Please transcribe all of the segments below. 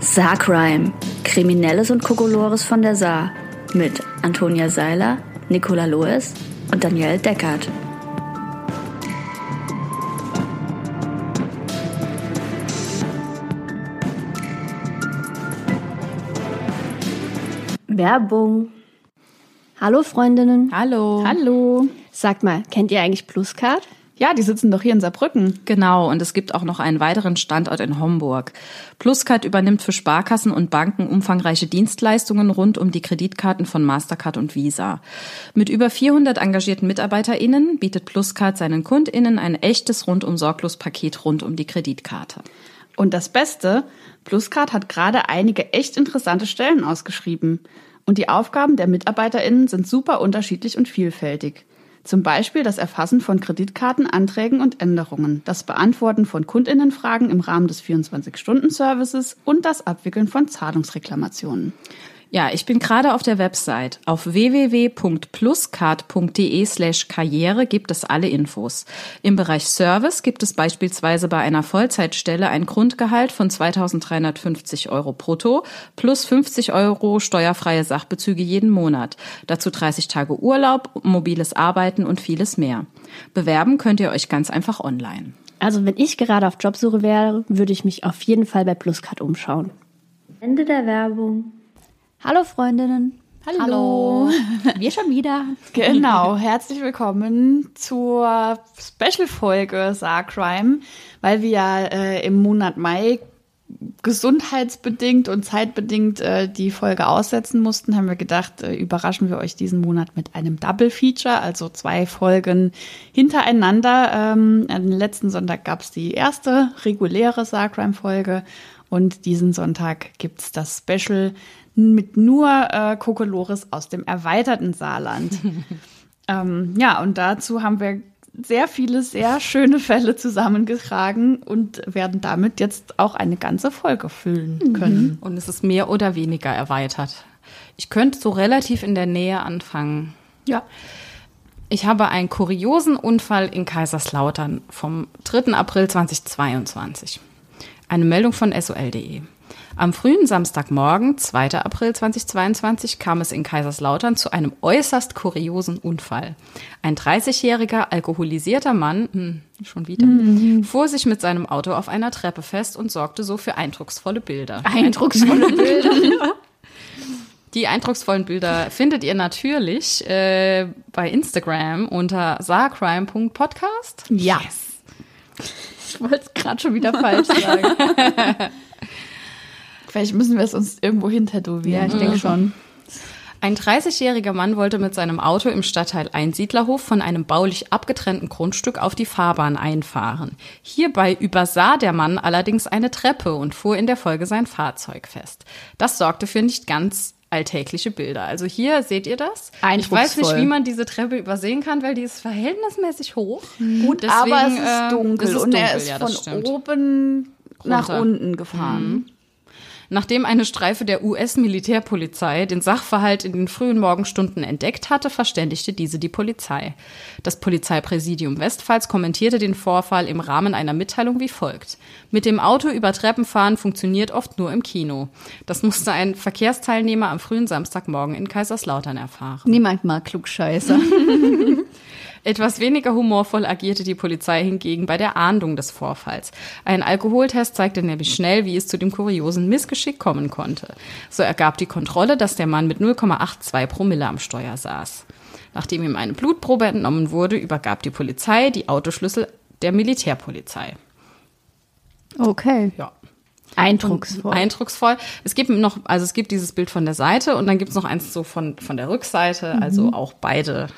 Saarcrime. Kriminelles und Kokolores von der Saar. Mit Antonia Seiler, Nicola Loes und Danielle Deckert. Werbung. Hallo Freundinnen. Hallo. Hallo. Sagt mal, kennt ihr eigentlich Pluscard? Ja, die sitzen doch hier in Saarbrücken. Genau, und es gibt auch noch einen weiteren Standort in Homburg. Pluscard übernimmt für Sparkassen und Banken umfangreiche Dienstleistungen rund um die Kreditkarten von Mastercard und Visa. Mit über 400 engagierten MitarbeiterInnen bietet Pluscard seinen KundInnen ein echtes rundum sorglos Paket rund um die Kreditkarte. Und das Beste, Pluscard hat gerade einige echt interessante Stellen ausgeschrieben. Und die Aufgaben der MitarbeiterInnen sind super unterschiedlich und vielfältig. Zum Beispiel das Erfassen von Kreditkartenanträgen und Änderungen, das Beantworten von Kundinnenfragen im Rahmen des 24-Stunden-Services und das Abwickeln von Zahlungsreklamationen. Ja, ich bin gerade auf der Website. Auf www.pluscard.de slash Karriere gibt es alle Infos. Im Bereich Service gibt es beispielsweise bei einer Vollzeitstelle ein Grundgehalt von 2350 Euro brutto plus 50 Euro steuerfreie Sachbezüge jeden Monat. Dazu 30 Tage Urlaub, mobiles Arbeiten und vieles mehr. Bewerben könnt ihr euch ganz einfach online. Also wenn ich gerade auf Jobsuche wäre, würde ich mich auf jeden Fall bei Pluscard umschauen. Ende der Werbung. Hallo Freundinnen. Hallo. Wir schon wieder. Genau, herzlich willkommen zur Special-Folge Saarcrime, weil wir ja äh, im Monat Mai gesundheitsbedingt und zeitbedingt äh, die Folge aussetzen mussten, haben wir gedacht, äh, überraschen wir euch diesen Monat mit einem Double Feature, also zwei Folgen hintereinander. Ähm, am letzten Sonntag gab es die erste reguläre Saarcrime-Folge und diesen Sonntag gibt's das Special mit nur äh, Kokolores aus dem erweiterten Saarland. ähm, ja, und dazu haben wir sehr viele sehr schöne Fälle zusammengetragen und werden damit jetzt auch eine ganze Folge füllen können. Und es ist mehr oder weniger erweitert. Ich könnte so relativ in der Nähe anfangen. Ja. Ich habe einen kuriosen Unfall in Kaiserslautern vom 3. April 2022. Eine Meldung von sol.de. Am frühen Samstagmorgen, 2. April 2022, kam es in Kaiserslautern zu einem äußerst kuriosen Unfall. Ein 30-jähriger alkoholisierter Mann, hm, schon wieder, fuhr sich mit seinem Auto auf einer Treppe fest und sorgte so für eindrucksvolle Bilder. Eindrucksvolle Bilder. Die eindrucksvollen Bilder findet ihr natürlich äh, bei Instagram unter saarcrime.podcast. Ja. Ich wollte es gerade schon wieder falsch sagen. Vielleicht müssen wir es uns irgendwo hintätowieren. Ja, ich denke schon. Ein 30-jähriger Mann wollte mit seinem Auto im Stadtteil Einsiedlerhof von einem baulich abgetrennten Grundstück auf die Fahrbahn einfahren. Hierbei übersah der Mann allerdings eine Treppe und fuhr in der Folge sein Fahrzeug fest. Das sorgte für nicht ganz alltägliche Bilder. Also hier seht ihr das. Ich weiß nicht, wie man diese Treppe übersehen kann, weil die ist verhältnismäßig hoch. Gut, Deswegen, aber es ist äh, dunkel es ist und er dunkel, ist ja, von stimmt. oben nach Runter. unten gefahren. Nachdem eine Streife der US-Militärpolizei den Sachverhalt in den frühen Morgenstunden entdeckt hatte, verständigte diese die Polizei. Das Polizeipräsidium Westpfalz kommentierte den Vorfall im Rahmen einer Mitteilung wie folgt. Mit dem Auto über Treppen fahren funktioniert oft nur im Kino. Das musste ein Verkehrsteilnehmer am frühen Samstagmorgen in Kaiserslautern erfahren. Niemand mag Klugscheißer. Etwas weniger humorvoll agierte die Polizei hingegen bei der Ahndung des Vorfalls. Ein Alkoholtest zeigte nämlich schnell, wie es zu dem kuriosen Missgeschick kommen konnte. So ergab die Kontrolle, dass der Mann mit 0,82 Promille am Steuer saß. Nachdem ihm eine Blutprobe entnommen wurde, übergab die Polizei die Autoschlüssel der Militärpolizei. Okay. Ja. Eindrucksvoll. Eindrucksvoll. Es gibt noch, also es gibt dieses Bild von der Seite und dann gibt es noch eins so von, von der Rückseite, also auch beide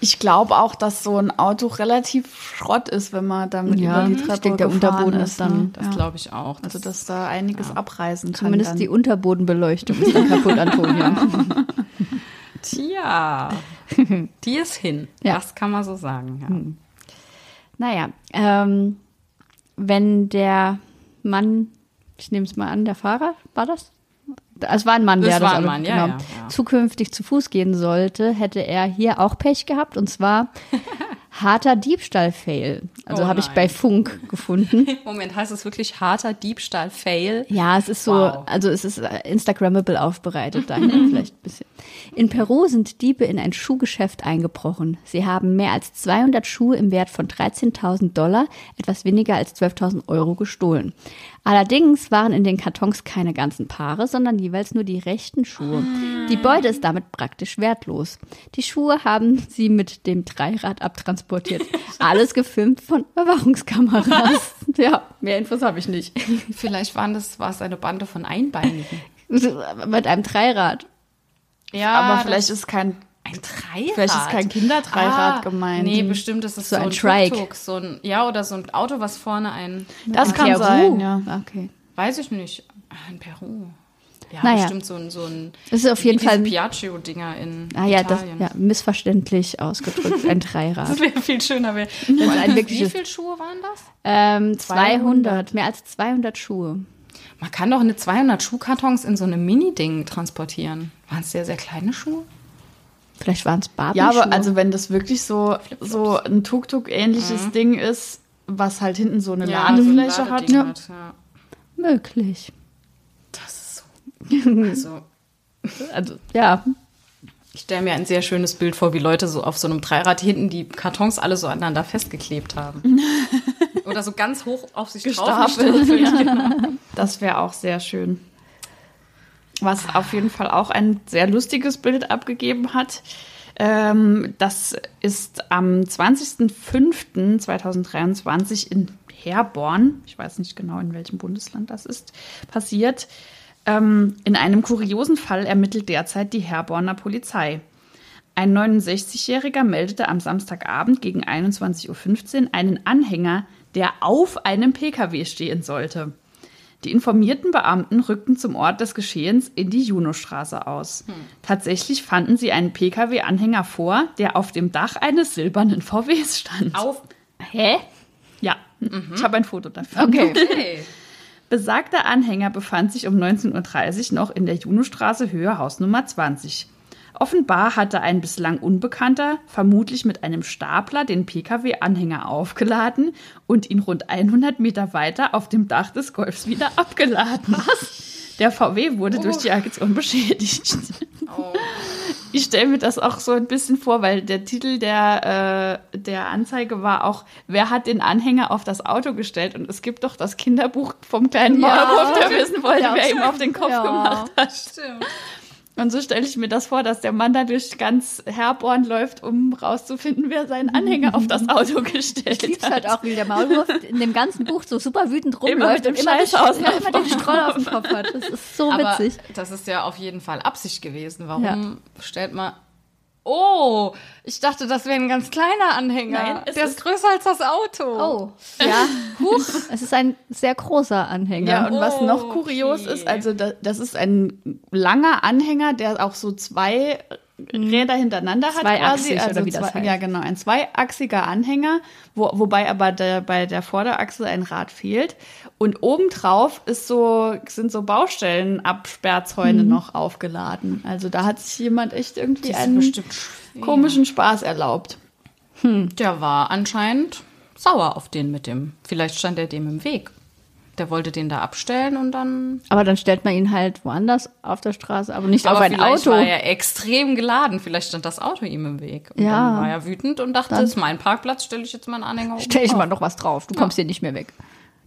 Ich glaube auch, dass so ein Auto relativ Schrott ist, wenn man damit Ja, über die ich Treppe denke, der gefahren Unterboden ist. dann- ne? Das Ja. glaube ich auch. Also, dass da einiges abreißen kann. Zumindest dann. die Unterbodenbeleuchtung ist dann kaputt, Antonia. Tja, die ist hin. Ja. Das kann man so sagen. Ja. Naja, ähm, wenn der Mann, ich nehme es mal an, der Fahrer, war das? Es war ein Mann, Das der war das ein Auto- Mann, ja, genau, ja, ja. zukünftig zu Fuß gehen sollte, hätte er hier auch Pech gehabt. Und zwar Harter Diebstahl-Fail. Also Oh habe ich bei Funk gefunden. Moment, heißt es wirklich harter Diebstahl-Fail? Ja, es ist so, Wow. also es ist äh, Instagrammable aufbereitet, daher vielleicht ein bisschen. In Peru sind Diebe in ein Schuhgeschäft eingebrochen. Sie haben mehr als 200 Schuhe im Wert von 13.000 Dollar, etwas weniger als 12.000 Euro gestohlen. Allerdings waren in den Kartons keine ganzen Paare, sondern jeweils nur die rechten Schuhe. Die Beute ist damit praktisch wertlos. Die Schuhe haben sie mit dem Dreirad abtransportiert. Alles gefilmt von Überwachungskameras. Ja, mehr Infos habe ich nicht. Vielleicht waren das, war es eine Bande von Einbeinigen. Mit einem Dreirad. Ja, Aber vielleicht ist kein, ein Dreirad. vielleicht ist kein Kinderdreirad Ah, gemeint. Nee, bestimmt ist es So so, ein ein Trike. Tuk-Tuk, so ein, ja, oder so ein Auto, was vorne ein, das kann Peru. sein, ja. Okay. weiß ich nicht, Ah, in Peru. Ja, Naja. bestimmt so ein, so ein Das ist auf jeden Fall. Piaggio-Dinger in Ah ja, das, Italien. ja, missverständlich ausgedrückt. Ein Dreirad. Das wäre viel schöner. Wär. ein Wie viele Schuhe waren das? Ähm, 200, mehr als 200 Schuhe. Man kann doch eine 200 Schuhkartons in so einem Mini-Ding transportieren. Waren es sehr, sehr kleine Schuhe? Vielleicht waren es Barbie. Ja, aber also wenn das wirklich so, so ein Tuk-Tuk-ähnliches Mhm. Ding ist, was halt hinten so eine Ladefläche hat. Ja. Ja. hat ja. möglich. Das ist so. Also, Also ja, ich stelle mir ein sehr schönes Bild vor, wie Leute so auf so einem Dreirad hinten die Kartons alle so aneinander festgeklebt haben. Oder so ganz hoch auf sich drauf Gestapelt. Das wäre auch sehr schön. Was auf jeden Fall auch ein sehr lustiges Bild abgegeben hat. Ähm, das ist am 20.05.2023 in Herborn, ich weiß nicht genau, in welchem Bundesland das ist, passiert. Ähm, in einem kuriosen Fall ermittelt derzeit die Herborner Polizei. Ein 69-Jähriger meldete am Samstagabend gegen 21.15 Uhr einen Anhänger, der auf einem Pkw stehen sollte. Die informierten Beamten rückten zum Ort des Geschehens in die Junostraße aus. Tatsächlich fanden sie einen Pkw-Anhänger vor, der auf dem Dach eines silbernen VWs stand. Auf. hä? Ja, ich habe ein Foto dafür. Okay. Okay. Besagter Anhänger befand sich um 19.30 Uhr noch in der Junostraße Höhe Hausnummer 20. Offenbar hatte ein bislang Unbekannter, vermutlich mit einem Stapler, den Pkw-Anhänger aufgeladen und ihn rund 100 Meter weiter auf dem Dach des Golfs wieder abgeladen. Der VW wurde durch die Aktion beschädigt. Oh. Ich stelle mir das auch so ein bisschen vor, weil der Titel der, äh, der Anzeige war auch, wer hat den Anhänger auf das Auto gestellt? Und es gibt doch das Kinderbuch vom kleinen Maulwurf, der wissen wollte, Ja, wer ihm auf den Kopf Ja. gemacht hat. Stimmt. Und so stelle ich mir das vor, dass der Mann da durch ganz Herborn läuft, um rauszufinden, wer seinen Anhänger auf das Auto gestellt Ich hat. halt auch, wie der Maulwurf in dem ganzen Buch so super wütend Immer rumläuft mit dem und immer, den, Scheiß aus ja, immer den Stroll auf dem Kopf hat. Das ist so Aber witzig. das ist ja auf jeden Fall Absicht gewesen. Warum Ja. stellt man. Oh, ich dachte, das wäre ein ganz kleiner Anhänger. Nein, es Der ist, größer als das Auto. Oh, ja. Huch. Es ist ein sehr großer Anhänger. Ja, und was noch Oh, kurios okay. ist, also da, das ist ein langer Anhänger, der auch so zwei Räder hintereinander hat quasi. Also zwei, heißt. Ja, genau, ein zweiachsiger Anhänger, wo, wobei aber der, bei der Vorderachse ein Rad fehlt. Und obendrauf ist so, sind so Baustellenabsperrzäune noch aufgeladen. Also da hat sich jemand echt irgendwie einen komischen Spaß erlaubt. Der war anscheinend sauer auf den mit dem. Vielleicht stand er dem im Weg. Der wollte den da abstellen und dann. Aber dann stellt man ihn halt woanders auf der Straße, aber nicht auf Aber ein vielleicht Auto. war er extrem geladen. Vielleicht stand das Auto ihm im Weg. Und Ja. dann war er wütend und dachte, Dann- das ist mein Parkplatz, stelle ich jetzt meinen Anhänger oben Stell ich mal noch was drauf. Du kommst hier nicht mehr weg.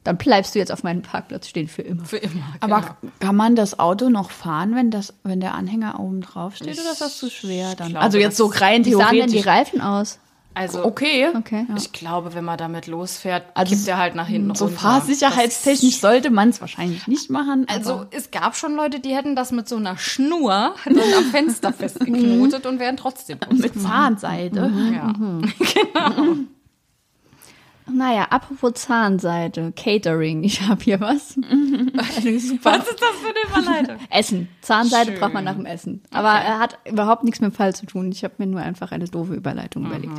Dann bleibst du jetzt auf meinem Parkplatz stehen für immer. Für immer. Aber genau. kann man das Auto noch fahren, wenn, das, wenn der Anhänger oben drauf steht, oder ist das zu schwer dann? glaube, also jetzt so rein Wie sahen denn die theoretisch. Reifen aus? Also, Okay. Okay. ich glaube, wenn man damit losfährt, Also kippt er halt nach hinten So runter. fahrsicherheitstechnisch Das- sollte man es wahrscheinlich nicht machen. Also es gab schon Leute, die hätten das mit so einer Schnur dann am Fenster festgeknotet und wären trotzdem mit Zahnseide. Ja. Naja, apropos Zahnseide, Catering. Ich habe hier was. Super Was ist das für eine Überleitung? Essen. Zahnseide Schön. braucht man nach dem Essen. Aber er hat überhaupt nichts mit dem Fall zu tun. Ich habe mir nur einfach eine doofe Überleitung überlegt.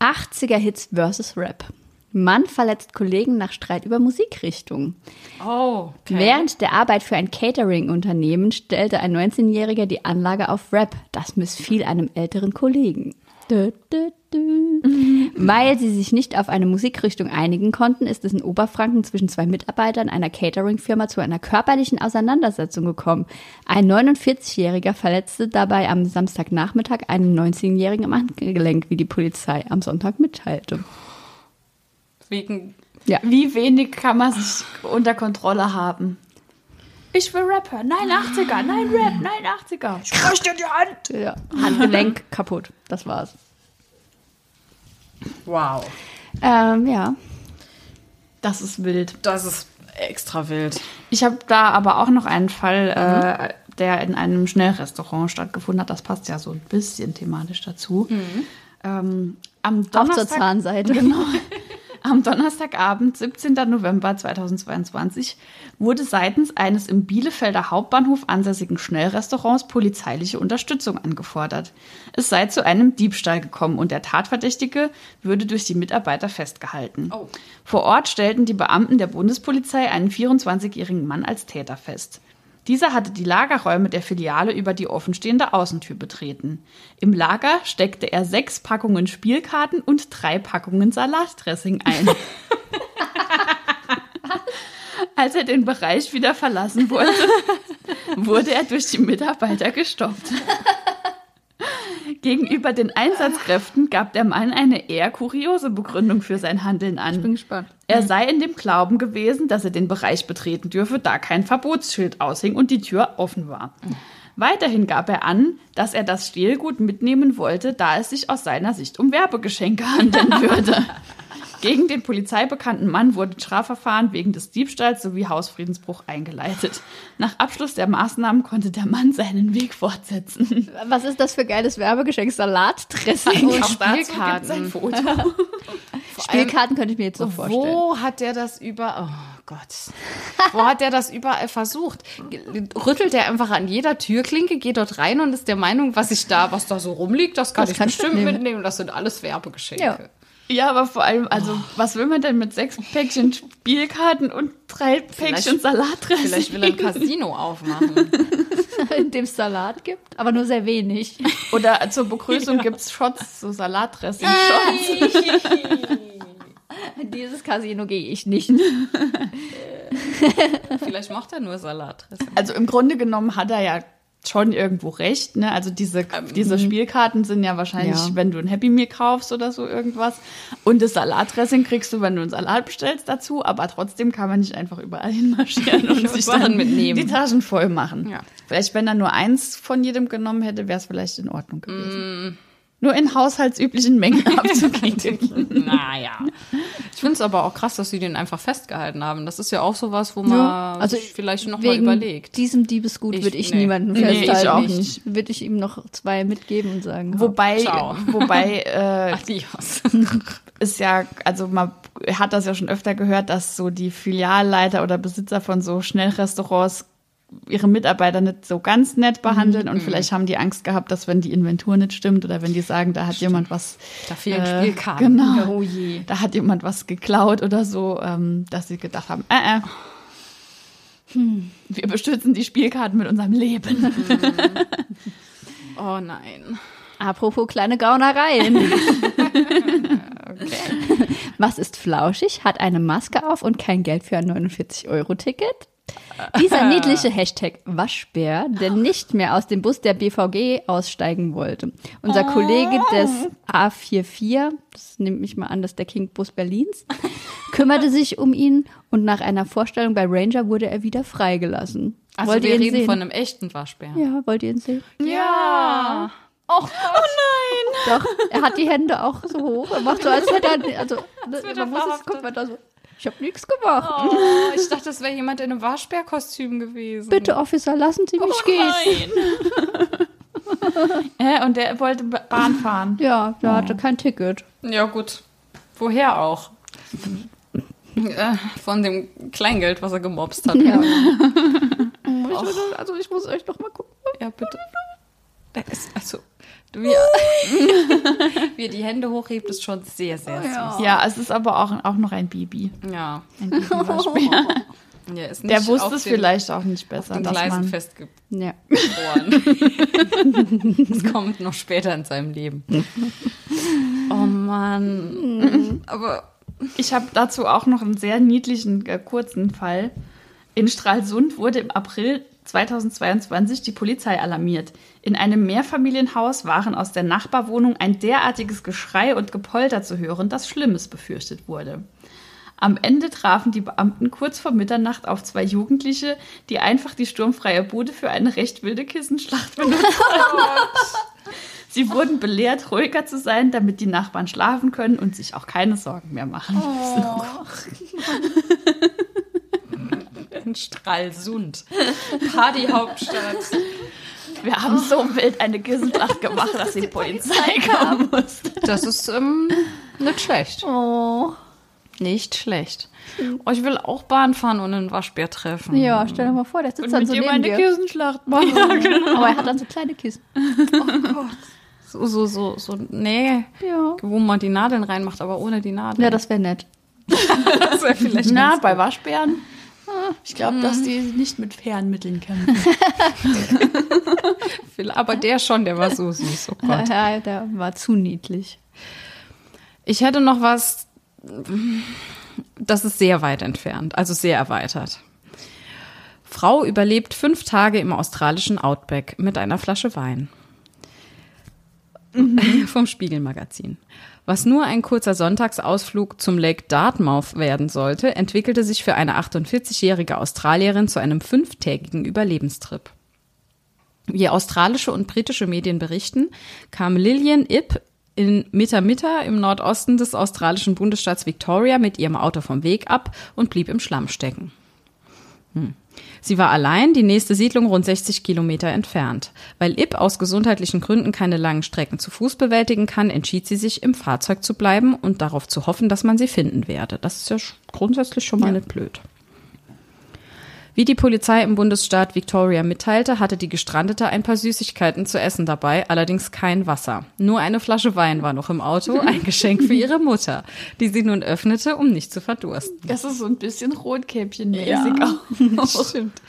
80er Hits versus Rap. Mann verletzt Kollegen nach Streit über Musikrichtung. Oh, okay. Während der Arbeit für ein Catering-Unternehmen stellte ein 19-Jähriger die Anlage auf Rap. Das missfiel einem älteren Kollegen. Dö, dö, dö. Weil sie sich nicht auf eine Musikrichtung einigen konnten, ist es in Oberfranken zwischen zwei Mitarbeitern einer Catering-Firma zu einer körperlichen Auseinandersetzung gekommen. Ein 49-Jähriger verletzte dabei am Samstagnachmittag einen 19-Jährigen am Handgelenk, wie die Polizei am Sonntag mitteilte. Wegen. Ja. Wie wenig kann man sich unter Kontrolle haben? Ich will Rapper. Nein, 80er. Nein, Rap. Nein, 80er. Ich dir die Hand. Ja. Handgelenk kaputt. Das war's. Wow. Ähm, ja. Das ist wild. Das ist extra wild. Ich habe da aber auch noch einen Fall, äh, der in einem Schnellrestaurant stattgefunden hat. Das passt ja so ein bisschen thematisch dazu. Ähm, am Auch zur Donnerstag, Zahnseite. Genau. Am Donnerstagabend, 17. November 2022, wurde seitens eines im Bielefelder Hauptbahnhof ansässigen Schnellrestaurants polizeiliche Unterstützung angefordert. Es sei zu einem Diebstahl gekommen und der Tatverdächtige würde durch die Mitarbeiter festgehalten. Oh. Vor Ort stellten die Beamten der Bundespolizei einen 24-jährigen Mann als Täter fest. Dieser hatte die Lagerräume der Filiale über die offenstehende Außentür betreten. Im Lager steckte er sechs Packungen Spielkarten und drei Packungen Salatdressing ein. Als er den Bereich wieder verlassen wollte, wurde er durch die Mitarbeiter gestoppt. Gegenüber den Einsatzkräften gab der Mann eine eher kuriose Begründung für sein Handeln an. Bin gespannt. Er sei in dem Glauben gewesen, dass er den Bereich betreten dürfe, da kein Verbotsschild aushing und die Tür offen war. Weiterhin gab er an, dass er das Stehlgut mitnehmen wollte, da es sich aus seiner Sicht um Werbegeschenke handeln würde. Gegen den polizeibekannten Mann wurde ein Strafverfahren wegen des Diebstahls sowie Hausfriedensbruch eingeleitet. Nach Abschluss der Maßnahmen konnte der Mann seinen Weg fortsetzen. Was ist das für geiles Werbegeschenk? Salatdressing. Und Auch dazu Spielkarten. gibt's ein Foto. Spielkarten könnte ich mir jetzt so vorstellen. Wo hat der das über? Oh Gott. Wo hat der das überall versucht? Rüttelt er einfach an jeder Türklinke, geht dort rein und ist der Meinung, was ich da, was da so rumliegt, das kann Das ich bestimmt mitnehmen. mitnehmen. Das sind alles Werbegeschenke. Ja. Ja, aber vor allem, also, was will man denn mit sechs Päckchen Spielkarten und drei Päckchen Salatdressing? Vielleicht will er ein Casino aufmachen. in dem es Salat gibt, aber nur sehr wenig. Oder zur Begrüßung gibt's Shots, so Salatdressing-Shots. In dieses Casino gehe ich nicht. Vielleicht macht er nur Salatdressing. Also im Grunde genommen hat er ja schon irgendwo recht, ne? Also diese, diese Spielkarten sind ja wahrscheinlich, Ja. wenn du ein Happy Meal kaufst oder so irgendwas. Und das Salatdressing kriegst du, wenn du einen Salat bestellst dazu, aber trotzdem kann man nicht einfach überall hinmarschieren und sich dann mitnehmen. die Taschen voll machen. Ja. Vielleicht, wenn er nur eins von jedem genommen hätte, wäre es vielleicht in Ordnung gewesen. Nur in haushaltsüblichen Mengen abzugeben. Naja. Ich finde es aber auch krass, dass sie den einfach festgehalten haben. Das ist ja auch sowas, wo man also sich vielleicht noch mal überlegt. diesem Diebesgut Ich- würde ich nee. niemanden Nee, ich festhalten. auch nicht. Würde ich ihm noch zwei mitgeben und sagen. Wobei, Ciao. wobei äh, Adios. ist ja, also man hat das ja schon öfter gehört, dass so die Filialleiter oder Besitzer von so Schnellrestaurants ihre Mitarbeiter nicht so ganz nett behandeln und vielleicht haben die Angst gehabt, dass wenn die Inventur nicht stimmt oder wenn die sagen, da hat jemand was Da fehlen äh, Spielkarten. Genau. Oh je. Da hat jemand was geklaut oder so, ähm, dass sie gedacht haben, äh, äh. Wir bestützen die Spielkarten mit unserem Leben. Oh nein. Apropos kleine Gaunereien. Was ist flauschig, hat eine Maske auf und kein Geld für ein 49-Euro-Ticket? Dieser niedliche Hashtag Waschbär, der nicht mehr aus dem Bus der BVG aussteigen wollte. Unser Kollege des A44, das nehme ich mal an, das ist der King-Bus Berlins, kümmerte sich um ihn und nach einer Vorstellung bei Ranger wurde er wieder freigelassen. Also wollt wir ihr ihn reden sehen? von einem echten Waschbär. ja, wollt ihr ihn sehen? Ja. Oh, Doch, er hat die Hände auch so hoch. Er macht so, als hätte er. Also, man muss es, verhaftet. guck mal da so. Ich habe nichts gemacht. Oh, ich dachte, das wäre jemand in einem Waschbärkostüm gewesen. Bitte, Officer, lassen Sie mich gehen. äh, und der wollte Ba- Bahn fahren. Ja, der hatte kein Ticket. Ja, gut. Woher auch? Äh, Von dem Kleingeld, was er gemobst hat. Ja. Also ich muss euch noch mal gucken. Ja, bitte. Der ist, also, wie, er- wie er die Hände hochhebt, ist schon sehr, sehr süß. Ja, es ist aber auch, auch noch ein Baby. Ja. Ein Babywaschbär. Ja, ist Der wusste auf es den- vielleicht auch nicht auf besser. den dass Gleisen man, festgefroren. Ja. das kommt noch später in seinem Leben. Oh Mann. Aber ich habe dazu auch noch einen sehr niedlichen, äh, kurzen Fall. In Stralsund wurde im April 2022 die Polizei alarmiert. In einem Mehrfamilienhaus waren aus der Nachbarwohnung ein derartiges Geschrei und Gepolter zu hören, dass Schlimmes befürchtet wurde. Am Ende trafen die Beamten kurz vor Mitternacht auf zwei Jugendliche, die einfach die sturmfreie Bude für eine recht wilde Kissenschlacht benutzt haben. Sie wurden belehrt, ruhiger zu sein, damit die Nachbarn schlafen können und sich auch keine Sorgen mehr machen müssen. in Stralsund. Partyhauptstadt. Wir haben so wild eine Kissenschlacht gemacht, dass die Polizei kommen musste. Das ist ähm, nicht schlecht. Oh. Nicht schlecht. Oh, ich will auch Bahn fahren und einen Waschbär treffen. Ja, stell dir mal vor, der sitzt Und dann mit so dir neben meine dir. Kissenschlacht machen. Aber er hat dann so kleine Kissen. So, so, so, so, nee. Ja. Wo man die Nadeln reinmacht, aber ohne die Nadeln. Ja, das wäre nett. das wäre vielleicht Na, ganz bei Waschbären? Ich glaube, dass die nicht mit fairen Mitteln kämpfen. Aber der schon, der war so süß. Oh Gott. Ja, der war zu niedlich. Ich hätte noch was, das ist sehr weit entfernt, also sehr erweitert. Frau überlebt fünf Tage im australischen Outback mit einer Flasche Wein. Vom Spiegelmagazin. Was nur ein kurzer Sonntagsausflug zum Lake Dartmouth werden sollte, entwickelte sich für eine 48-jährige Australierin zu einem fünftägigen Überlebenstrip. Wie australische und britische Medien berichten, kam Lillian Ip in Mittamitta im Nordosten des australischen Bundesstaats Victoria mit ihrem Auto vom Weg ab und blieb im Schlamm stecken. Hm. Sie war allein, die nächste Siedlung rund 60 Kilometer entfernt. Weil Ip aus gesundheitlichen Gründen keine langen Strecken zu Fuß bewältigen kann, entschied sie sich, im Fahrzeug zu bleiben und darauf zu hoffen, dass man sie finden werde. Das ist ja grundsätzlich schon mal nicht blöd. Wie die Polizei im Bundesstaat Victoria mitteilte, hatte die Gestrandete ein paar Süßigkeiten zu essen dabei, allerdings kein Wasser. Nur eine Flasche Wein war noch im Auto, ein Geschenk für ihre Mutter, die sie nun öffnete, um nicht zu verdursten. Das ist so ein bisschen Rotkäppchenmäßig Ja. auch. Stimmt.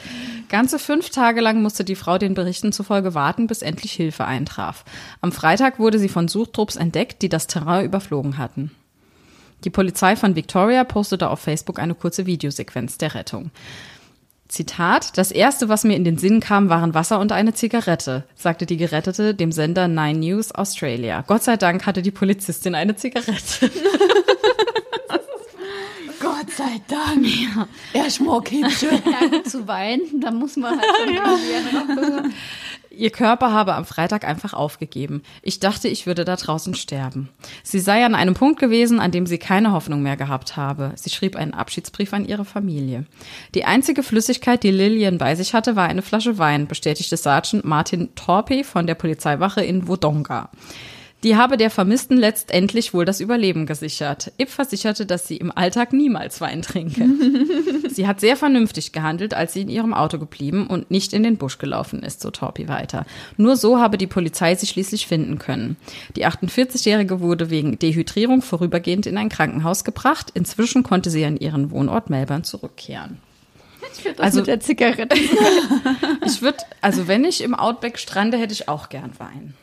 Ganze fünf Tage lang musste die Frau den Berichten zufolge warten, bis endlich Hilfe eintraf. Am Freitag wurde sie von Suchtrupps entdeckt, die das Terrain überflogen hatten. Die Polizei von Victoria postete auf Facebook eine kurze Videosequenz der Rettung. Zitat, das erste, was mir in den Sinn kam, waren Wasser und eine Zigarette, sagte die Gerettete dem Sender Nine News Australia. Gott sei Dank hatte die Polizistin eine Zigarette. Gott sei Dank. Er schmuck hübsche. Ja, gut, zu weinen, da muss man halt schon irgendwie Ihr Körper habe am Freitag einfach aufgegeben. Ich dachte, ich würde da draußen sterben. Sie sei an einem Punkt gewesen, an dem sie keine Hoffnung mehr gehabt habe. Sie schrieb einen Abschiedsbrief an ihre Familie. Die einzige Flüssigkeit, die Lillian bei sich hatte, war eine Flasche Wein, bestätigte Sergeant Martin Torpey von der Polizeiwache in Wodonga. Die habe der Vermissten letztendlich wohl das Überleben gesichert. Ip versicherte, dass sie im Alltag niemals Wein trinke. Sie hat sehr vernünftig gehandelt, als sie in ihrem Auto geblieben und nicht in den Busch gelaufen ist, so Torpi weiter. Nur so habe die Polizei sie schließlich finden können. Die 48-Jährige wurde wegen Dehydrierung vorübergehend in ein Krankenhaus gebracht. Inzwischen konnte sie an ihren Wohnort Melbourne zurückkehren. Also Also- mit der Zigarette. Ich würde, also wenn ich im Outback strande, hätte ich auch gern Wein.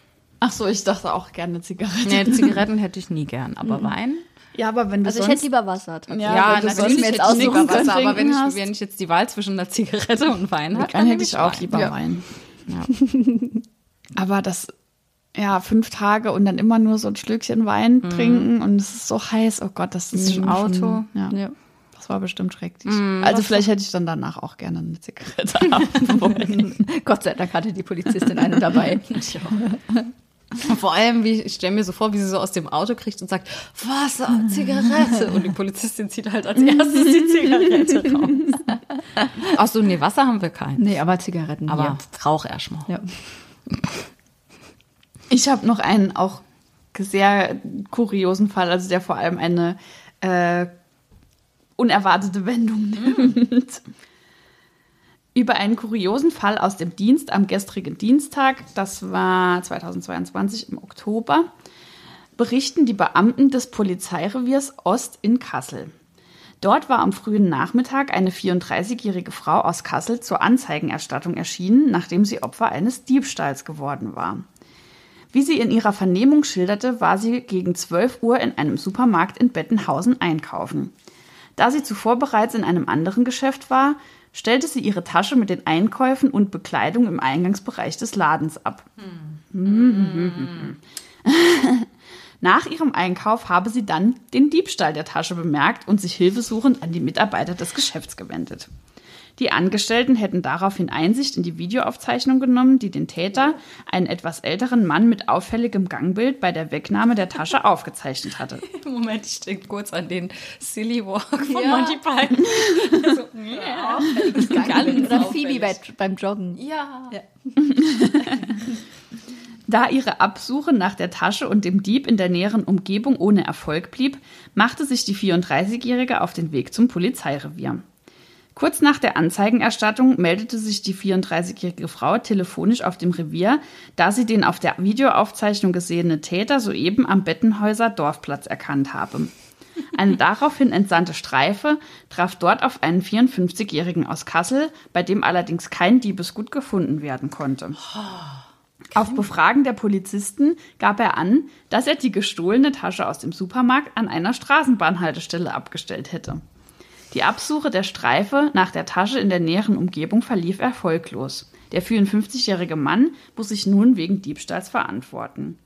Ach so, ich dachte auch gerne Zigarette. Nee, Zigaretten hätte ich nie gern, aber Wein? Ja, aber wenn du Also ich sonst hätte lieber Wasser. Ja, wenn du sonst mir jetzt hätte ich lieber Wasser, aber wenn ich, wenn ich jetzt die Wahl zwischen einer Zigarette und Wein habe, Dann hätte ich auch lieber Ja. Wein. Ja. Aber das, ja, fünf Tage und dann immer nur so ein Schlückchen Wein trinken und es ist so heiß. Oh Gott, das ist schon Auto. Ja, Ja. das war bestimmt schrecklich. also vielleicht hätte ich dann danach auch gerne eine Zigarette haben wollen. Gott sei Dank hatte die Polizistin eine dabei. Vor allem, wie, ich stelle mir so vor, wie sie so aus dem Auto kriegt und sagt, Wasser, Zigarette. Und die Polizistin zieht halt als erstes die Zigarette raus. Ach so, nee, Wasser haben wir keinen. Nee, aber Zigaretten. Aber hier. Rauch erstmal. Ja. Ich habe noch einen auch sehr kuriosen Fall, also der vor allem eine äh, unerwartete Wendung nimmt. Über einen kuriosen Fall aus dem Dienst am gestrigen Dienstag, das war 2022 im Oktober, berichten die Beamten des Polizeireviers Ost in Kassel. Dort war am frühen Nachmittag eine 34-jährige Frau aus Kassel zur Anzeigenerstattung erschienen, nachdem sie Opfer eines Diebstahls geworden war. Wie sie in ihrer Vernehmung schilderte, war sie gegen 12 Uhr in einem Supermarkt in Bettenhausen einkaufen. Da sie zuvor bereits in einem anderen Geschäft war, stellte sie ihre Tasche mit den Einkäufen und Bekleidung im Eingangsbereich des Ladens ab. Nach ihrem Einkauf habe sie dann den Diebstahl der Tasche bemerkt und sich hilfesuchend an die Mitarbeiter des Geschäfts gewendet. Die Angestellten hätten daraufhin Einsicht in die Videoaufzeichnung genommen, die den Täter, einen etwas älteren Mann mit auffälligem Gangbild, bei der Wegnahme der Tasche aufgezeichnet hatte. Moment, ich denke kurz an den Silly Walk von Monty Python. so, ja. Oder Phoebe bei, beim Joggen. ja. Da ihre Absuche nach der Tasche und dem Dieb in der näheren Umgebung ohne Erfolg blieb, machte sich die 34-Jährige auf den Weg zum Polizeirevier. Kurz nach der Anzeigenerstattung meldete sich die 34-jährige Frau telefonisch auf dem Revier, da sie den auf der Videoaufzeichnung gesehene Täter soeben am Bettenhäuser Dorfplatz erkannt habe. Eine daraufhin entsandte Streife traf dort auf einen 54-jährigen aus Kassel, bei dem allerdings kein Diebesgut gefunden werden konnte. Auf Befragen der Polizisten gab er an, dass er die gestohlene Tasche aus dem Supermarkt an einer Straßenbahnhaltestelle abgestellt hätte. Die Absuche der Streife nach der Tasche in der näheren Umgebung verlief erfolglos. Der 54-jährige Mann muss sich nun wegen Diebstahls verantworten.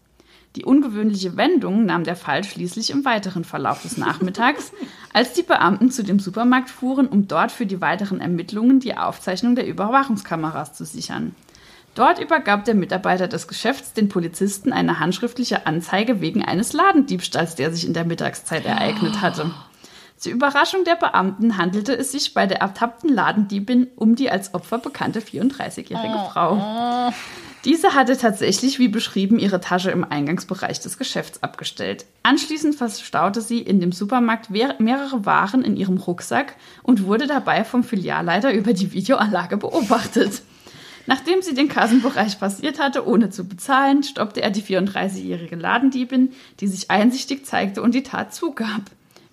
Die ungewöhnliche Wendung nahm der Fall schließlich im weiteren Verlauf des Nachmittags, als die Beamten zu dem Supermarkt fuhren, um dort für die weiteren Ermittlungen die Aufzeichnung der Überwachungskameras zu sichern. Dort übergab der Mitarbeiter des Geschäfts den Polizisten eine handschriftliche Anzeige wegen eines Ladendiebstahls, der sich in der Mittagszeit ereignet hatte. Zur Überraschung der Beamten handelte es sich bei der ertappten Ladendiebin um die als Opfer bekannte 34-jährige Frau. Diese hatte tatsächlich, wie beschrieben, ihre Tasche im Eingangsbereich des Geschäfts abgestellt. Anschließend verstaute sie in dem Supermarkt mehrere Waren in ihrem Rucksack und wurde dabei vom Filialleiter über die Videoanlage beobachtet. Nachdem sie den Kassenbereich passiert hatte, ohne zu bezahlen, stoppte er die 34-jährige Ladendiebin, die sich einsichtig zeigte und die Tat zugab.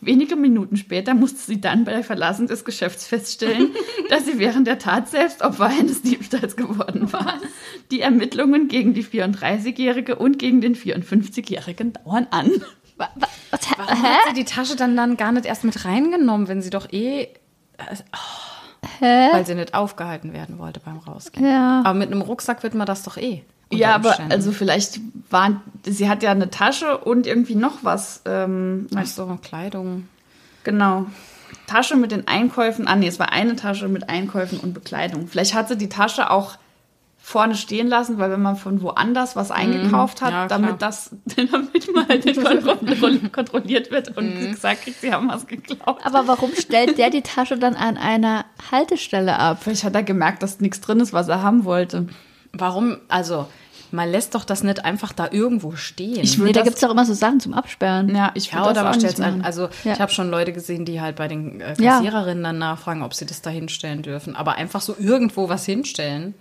Wenige Minuten später musste sie dann bei Verlassen des Geschäfts feststellen, dass sie während der Tat selbst Opfer eines Diebstahls geworden war. Die Ermittlungen gegen die 34-Jährige und gegen den 54-Jährigen dauern an. Warum hä? hat sie die Tasche dann, dann gar nicht erst mit reingenommen, wenn sie doch eh. Hä? Weil sie nicht aufgehalten werden wollte beim Rausgehen. Ja. Aber mit einem Rucksack wird man das doch eh. Ja, aber Umständen. also vielleicht waren, sie hat ja eine Tasche und irgendwie noch was. Ähm, Ach so, Kleidung. genau. Tasche mit den Einkäufen. Ah, nee, es war eine Tasche mit Einkäufen und Bekleidung. Vielleicht hat sie die Tasche auch vorne stehen lassen, weil wenn man von woanders was eingekauft hat, Mhm. Ja, damit das, damit man halt nicht kontrolliert wird und Mhm. gesagt kriegt, sie haben was geklaut. Aber warum stellt der die Tasche dann an einer Haltestelle ab? Vielleicht hat er gemerkt, dass nichts drin ist, was er haben wollte. Warum? Also, man lässt doch das nicht einfach da irgendwo stehen. Ich Nee, da das- gibt's doch immer so Sachen zum Absperren. Ja, ich ja, würde oder das man auch stellt nicht an. machen. Also, Ja. ich habe schon Leute gesehen, die halt bei den äh, Ja. Kassiererinnen dann nachfragen, ob sie das da hinstellen dürfen. Aber einfach so irgendwo was hinstellen.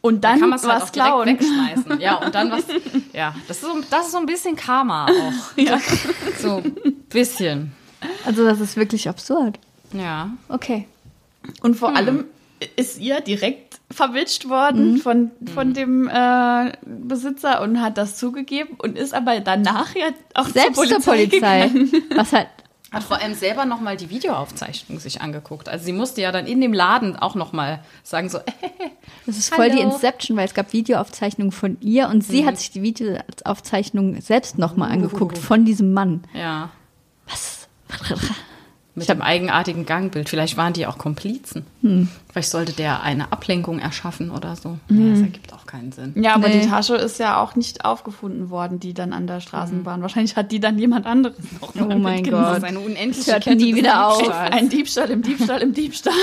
Und dann kann man es halt was auch direkt klauen. wegschmeißen. Ja, und dann was. Ja, das ist so, das ist so ein bisschen Karma auch. Ja. So ein bisschen. Also das ist wirklich absurd. Ja. Okay. Und Hm. vor allem ist ihr direkt verwitscht worden Mhm. von, von dem äh, Besitzer und hat das zugegeben und ist aber danach ja auch Selbst zur zur Polizei, Polizei. gegangen. Was halt. Hat vor allem selber nochmal die Videoaufzeichnung sich angeguckt. Also sie musste ja dann in dem Laden auch nochmal sagen so, Das ist voll die Hallo. Inception, weil es gab Videoaufzeichnungen von ihr und sie hat sich die Videoaufzeichnung selbst nochmal angeguckt von diesem Mann. ja, Was? mit dem eigenartigen Gangbild. Vielleicht waren die auch Komplizen. Vielleicht sollte der eine Ablenkung erschaffen oder so. Ja, das ergibt auch keinen Sinn. Ja, aber Nee. die Tasche ist ja auch nicht aufgefunden worden, die dann an der Straßenbahn. Wahrscheinlich hat die dann jemand anderes noch Oh mein. Das Gott. ist eine unendliche Das hört Kette nie wieder auf. Ein Diebstahl im Diebstahl im Diebstahl.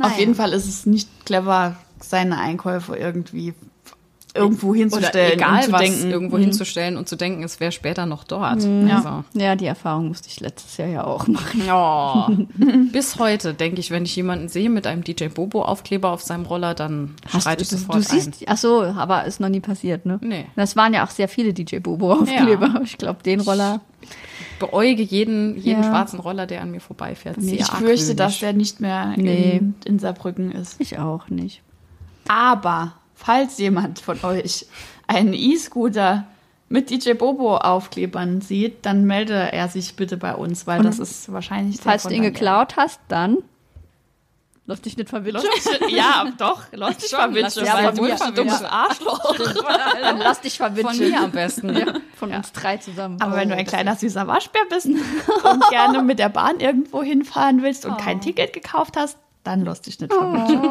Auf jeden Fall ist es nicht clever, seine Einkäufe irgendwie irgendwo Oder hinzustellen egal und zu was denken. irgendwo hinzustellen und zu denken, es wäre später noch dort. Ja. Also. Ja, die Erfahrung musste ich letztes Jahr ja auch machen. Ja. Bis heute denke ich, wenn ich jemanden sehe mit einem DJ Bobo Aufkleber auf seinem Roller, dann schreite ich du, sofort du siehst, ein. ach so, aber ist noch nie passiert, ne? Nee. Das waren ja auch sehr viele DJ Bobo Aufkleber. Ich glaube, den Roller. beäuge jeden, jeden Ja. schwarzen Roller, der an mir vorbeifährt. Sehr Ich fürchte, dass der nicht mehr Nee. in, in Saarbrücken ist. Ich auch nicht. Aber falls jemand von euch einen E-Scooter mit DJ Bobo Aufklebern sieht, dann melde er sich bitte bei uns, weil Und das ist wahrscheinlich Falls du ihn geklaut hast, dann lass dich nicht verwitschen. ja, doch, lass dich verwitschen, dich weil du bist ein dummes Arschloch. Dann lass dich verwitschen. Von mir am besten. Ja, von uns drei zusammen. Aber wenn du ein das kleiner süßer Waschbär bist und gerne mit der Bahn irgendwo hinfahren willst und Oh. kein Ticket gekauft hast, dann lass dich nicht verwitschen.